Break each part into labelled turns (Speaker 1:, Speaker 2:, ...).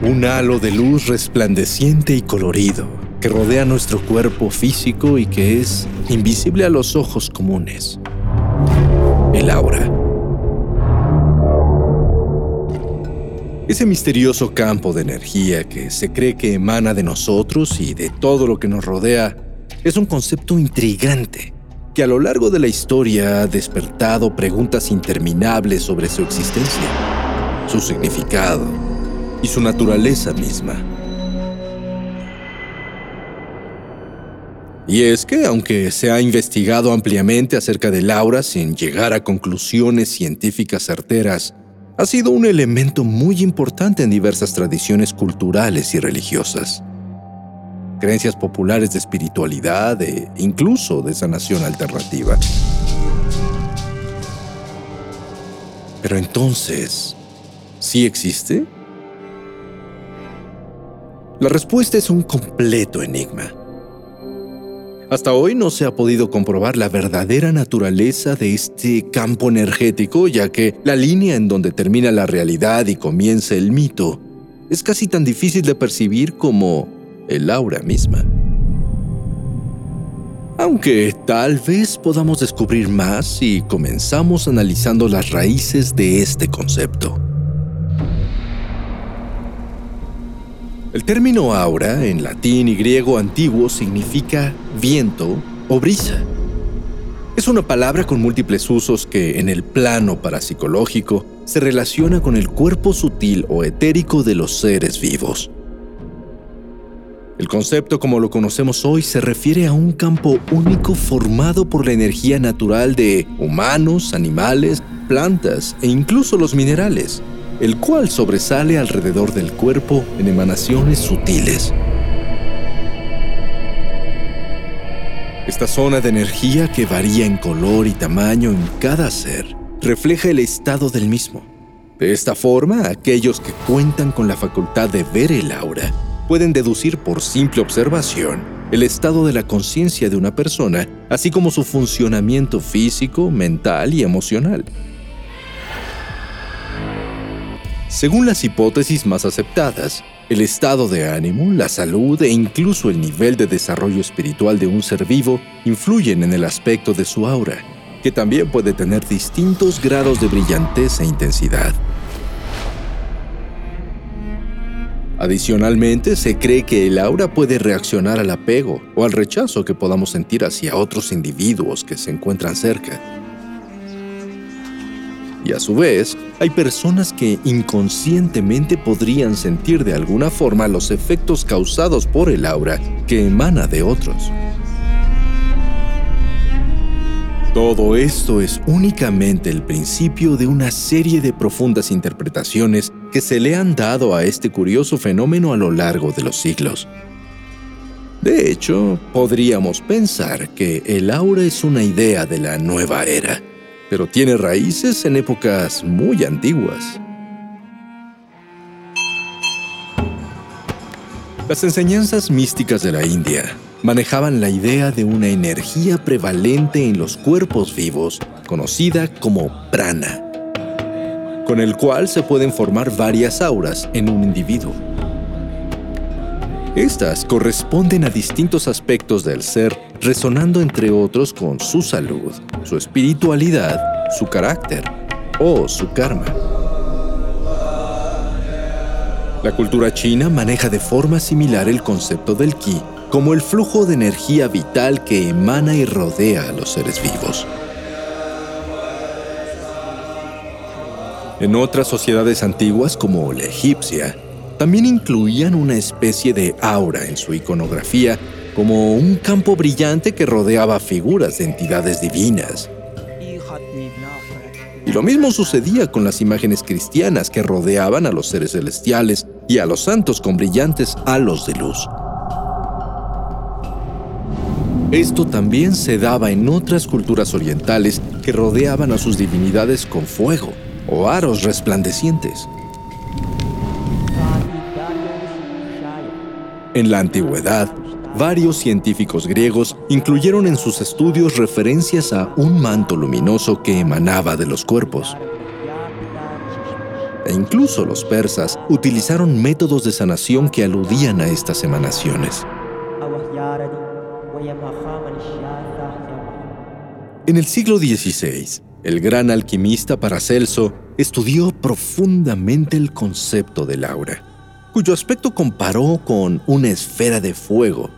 Speaker 1: Un halo de luz resplandeciente y colorido que rodea nuestro cuerpo físico y que es invisible a los ojos comunes. El aura. Ese misterioso campo de energía que se cree que emana de nosotros y de todo lo que nos rodea es un concepto intrigante que a lo largo de la historia ha despertado preguntas interminables sobre su existencia, su significado y su naturaleza misma. Y es que, aunque se ha investigado ampliamente acerca del aura sin llegar a conclusiones científicas certeras, ha sido un elemento muy importante en diversas tradiciones culturales y religiosas. Creencias populares de espiritualidad e incluso de sanación alternativa. Pero entonces, ¿sí existe? La respuesta es un completo enigma. Hasta hoy no se ha podido comprobar la verdadera naturaleza de este campo energético, ya que la línea en donde termina la realidad y comienza el mito es casi tan difícil de percibir como el aura misma. Aunque tal vez podamos descubrir más si comenzamos analizando las raíces de este concepto. El término aura en latín y griego antiguo significa viento o brisa. Es una palabra con múltiples usos que en el plano parapsicológico se relaciona con el cuerpo sutil o etérico de los seres vivos. El concepto como lo conocemos hoy se refiere a un campo único formado por la energía natural de humanos, animales, plantas e incluso los minerales el cual sobresale alrededor del cuerpo en emanaciones sutiles. Esta zona de energía que varía en color y tamaño en cada ser refleja el estado del mismo. De esta forma, aquellos que cuentan con la facultad de ver el aura pueden deducir por simple observación el estado de la conciencia de una persona, así como su funcionamiento físico, mental y emocional. Según las hipótesis más aceptadas, el estado de ánimo, la salud e incluso el nivel de desarrollo espiritual de un ser vivo influyen en el aspecto de su aura, que también puede tener distintos grados de brillantez e intensidad. Adicionalmente, se cree que el aura puede reaccionar al apego o al rechazo que podamos sentir hacia otros individuos que se encuentran cerca. Y a su vez, hay personas que inconscientemente podrían sentir de alguna forma los efectos causados por el aura que emana de otros. Todo esto es únicamente el principio de una serie de profundas interpretaciones que se le han dado a este curioso fenómeno a lo largo de los siglos. De hecho, podríamos pensar que el aura es una idea de la nueva era pero tiene raíces en épocas muy antiguas. Las enseñanzas místicas de la India manejaban la idea de una energía prevalente en los cuerpos vivos, conocida como prana, con el cual se pueden formar varias auras en un individuo. Estas corresponden a distintos aspectos del ser, resonando entre otros con su salud, su espiritualidad, su carácter o su karma. La cultura china maneja de forma similar el concepto del ki como el flujo de energía vital que emana y rodea a los seres vivos. En otras sociedades antiguas como la egipcia, también incluían una especie de aura en su iconografía, como un campo brillante que rodeaba figuras de entidades divinas. Y lo mismo sucedía con las imágenes cristianas que rodeaban a los seres celestiales y a los santos con brillantes halos de luz. Esto también se daba en otras culturas orientales que rodeaban a sus divinidades con fuego o aros resplandecientes. En la antigüedad, varios científicos griegos incluyeron en sus estudios referencias a un manto luminoso que emanaba de los cuerpos. E incluso los persas utilizaron métodos de sanación que aludían a estas emanaciones. En el siglo XVI, el gran alquimista Paracelso estudió profundamente el concepto del aura cuyo aspecto comparó con una esfera de fuego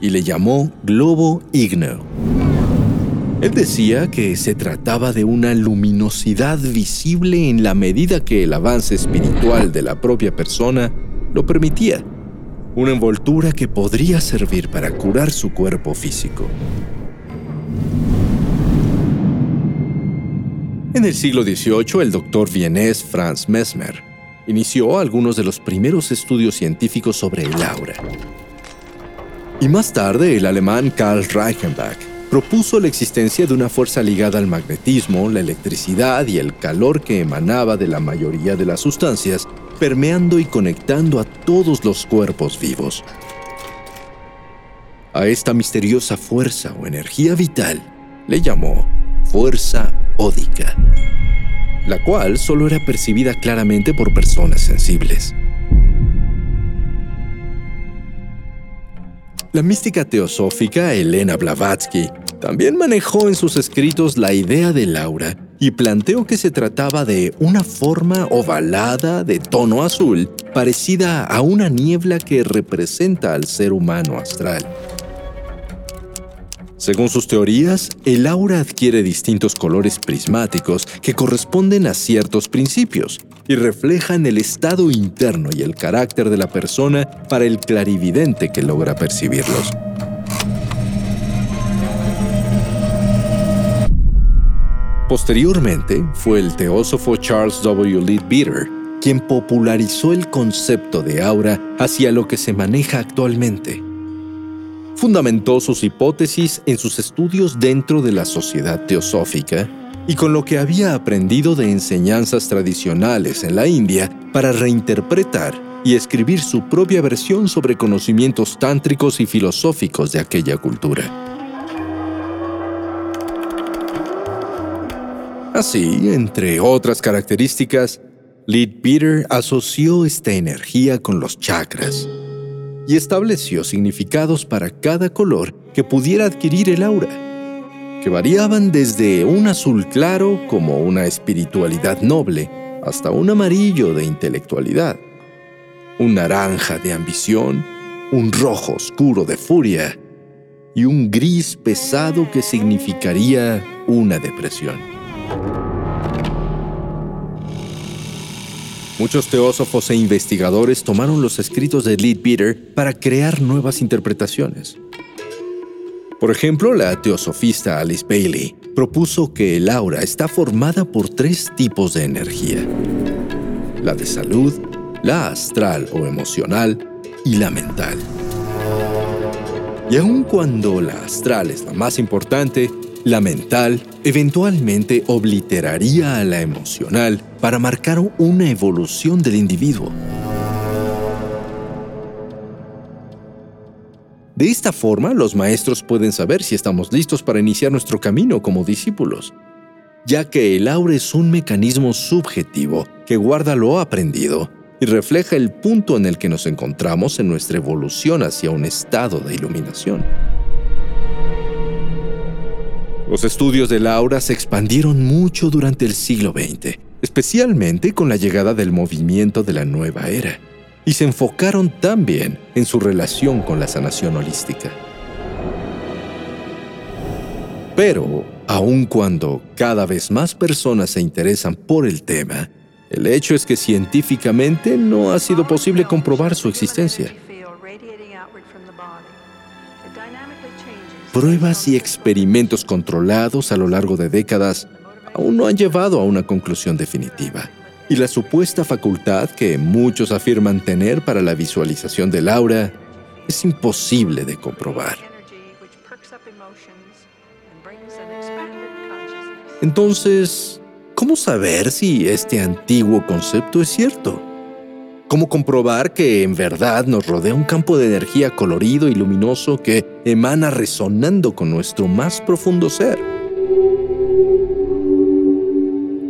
Speaker 1: y le llamó globo ígneo. Él decía que se trataba de una luminosidad visible en la medida que el avance espiritual de la propia persona lo permitía, una envoltura que podría servir para curar su cuerpo físico. En el siglo XVIII, el doctor vienés Franz Mesmer inició algunos de los primeros estudios científicos sobre el aura. Y más tarde, el alemán Karl Reichenbach propuso la existencia de una fuerza ligada al magnetismo, la electricidad y el calor que emanaba de la mayoría de las sustancias, permeando y conectando a todos los cuerpos vivos. A esta misteriosa fuerza o energía vital le llamó fuerza ódica la cual solo era percibida claramente por personas sensibles. La mística teosófica Elena Blavatsky también manejó en sus escritos la idea del aura y planteó que se trataba de una forma ovalada de tono azul parecida a una niebla que representa al ser humano astral. Según sus teorías, el aura adquiere distintos colores prismáticos que corresponden a ciertos principios y reflejan el estado interno y el carácter de la persona para el clarividente que logra percibirlos. Posteriormente, fue el teósofo Charles W. Leadbeater quien popularizó el concepto de aura hacia lo que se maneja actualmente fundamentó sus hipótesis en sus estudios dentro de la sociedad teosófica y con lo que había aprendido de enseñanzas tradicionales en la India para reinterpretar y escribir su propia versión sobre conocimientos tántricos y filosóficos de aquella cultura. Así, entre otras características, Leadbeater asoció esta energía con los chakras, y estableció significados para cada color que pudiera adquirir el aura, que variaban desde un azul claro como una espiritualidad noble hasta un amarillo de intelectualidad, un naranja de ambición, un rojo oscuro de furia y un gris pesado que significaría una depresión. Muchos teósofos e investigadores tomaron los escritos de Leadbeater para crear nuevas interpretaciones. Por ejemplo, la teosofista Alice Bailey propuso que el aura está formada por tres tipos de energía. La de salud, la astral o emocional y la mental. Y aun cuando la astral es la más importante, la mental eventualmente obliteraría a la emocional para marcar una evolución del individuo. De esta forma, los maestros pueden saber si estamos listos para iniciar nuestro camino como discípulos, ya que el aura es un mecanismo subjetivo que guarda lo aprendido y refleja el punto en el que nos encontramos en nuestra evolución hacia un estado de iluminación. Los estudios del aura se expandieron mucho durante el siglo XX, especialmente con la llegada del movimiento de la nueva era, y se enfocaron también en su relación con la sanación holística. Pero, aun cuando cada vez más personas se interesan por el tema, el hecho es que científicamente no ha sido posible comprobar su existencia. Pruebas y experimentos controlados a lo largo de décadas aún no han llevado a una conclusión definitiva. Y la supuesta facultad que muchos afirman tener para la visualización del aura es imposible de comprobar. Entonces, ¿cómo saber si este antiguo concepto es cierto? ¿Cómo comprobar que en verdad nos rodea un campo de energía colorido y luminoso que emana resonando con nuestro más profundo ser?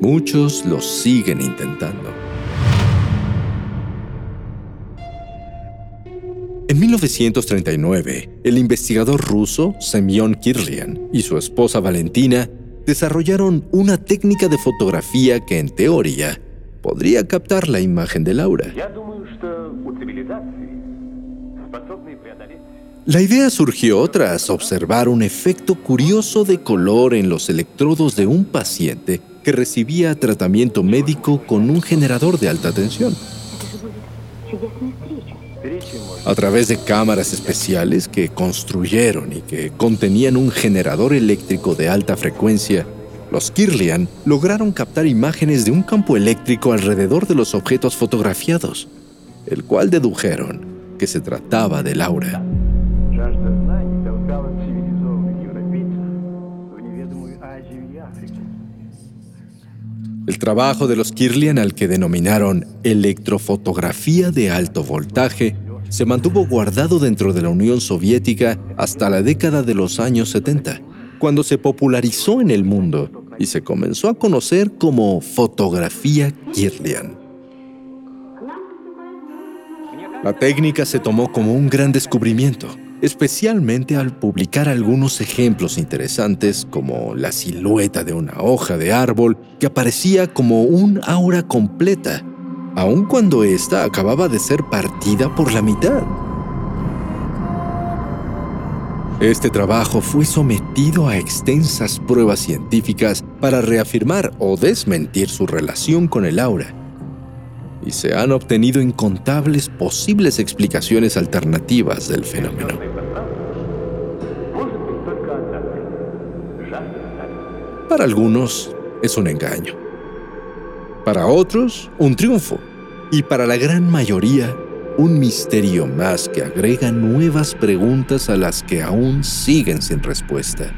Speaker 1: Muchos lo siguen intentando. En 1939, el investigador ruso Semyon Kirlian y su esposa Valentina desarrollaron una técnica de fotografía que en teoría podría captar la imagen del aura. La idea surgió tras observar un efecto curioso de color en los electrodos de un paciente que recibía tratamiento médico con un generador de alta tensión. A través de cámaras especiales que construyeron y que contenían un generador eléctrico de alta frecuencia, los Kirlian lograron captar imágenes de un campo eléctrico alrededor de los objetos fotografiados, el cual dedujeron que se trataba del aura. El trabajo de los Kirlian, al que denominaron electrofotografía de alto voltaje, se mantuvo guardado dentro de la Unión Soviética hasta la década de los años 70 cuando se popularizó en el mundo y se comenzó a conocer como fotografía Kirlian. La técnica se tomó como un gran descubrimiento, especialmente al publicar algunos ejemplos interesantes como la silueta de una hoja de árbol que aparecía como un aura completa, aun cuando ésta acababa de ser partida por la mitad. Este trabajo fue sometido a extensas pruebas científicas para reafirmar o desmentir su relación con el aura. Y se han obtenido incontables posibles explicaciones alternativas del fenómeno. Para algunos es un engaño. Para otros, un triunfo. Y para la gran mayoría, un misterio más que agrega nuevas preguntas a las que aún siguen sin respuesta.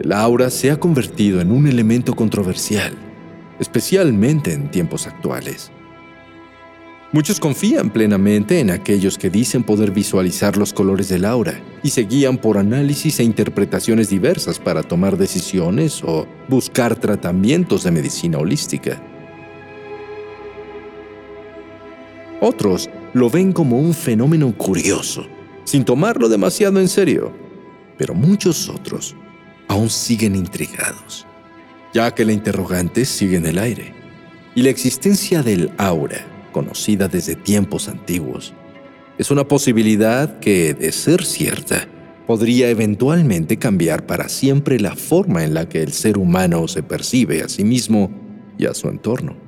Speaker 1: El aura se ha convertido en un elemento controversial, especialmente en tiempos actuales. Muchos confían plenamente en aquellos que dicen poder visualizar los colores del aura y se guían por análisis e interpretaciones diversas para tomar decisiones o buscar tratamientos de medicina holística. Otros lo ven como un fenómeno curioso, sin tomarlo demasiado en serio. Pero muchos otros aún siguen intrigados, ya que la interrogante sigue en el aire. Y la existencia del aura, conocida desde tiempos antiguos, es una posibilidad que, de ser cierta, podría eventualmente cambiar para siempre la forma en la que el ser humano se percibe a sí mismo y a su entorno.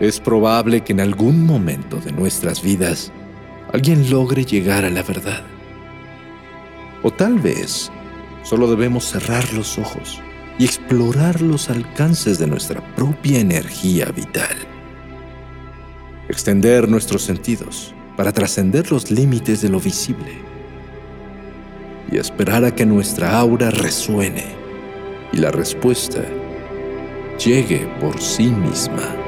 Speaker 1: Es probable que en algún momento de nuestras vidas alguien logre llegar a la verdad. O tal vez solo debemos cerrar los ojos y explorar los alcances de nuestra propia energía vital. Extender nuestros sentidos para trascender los límites de lo visible. Y esperar a que nuestra aura resuene y la respuesta llegue por sí misma.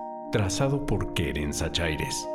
Speaker 2: trazado por Keren Sachaires.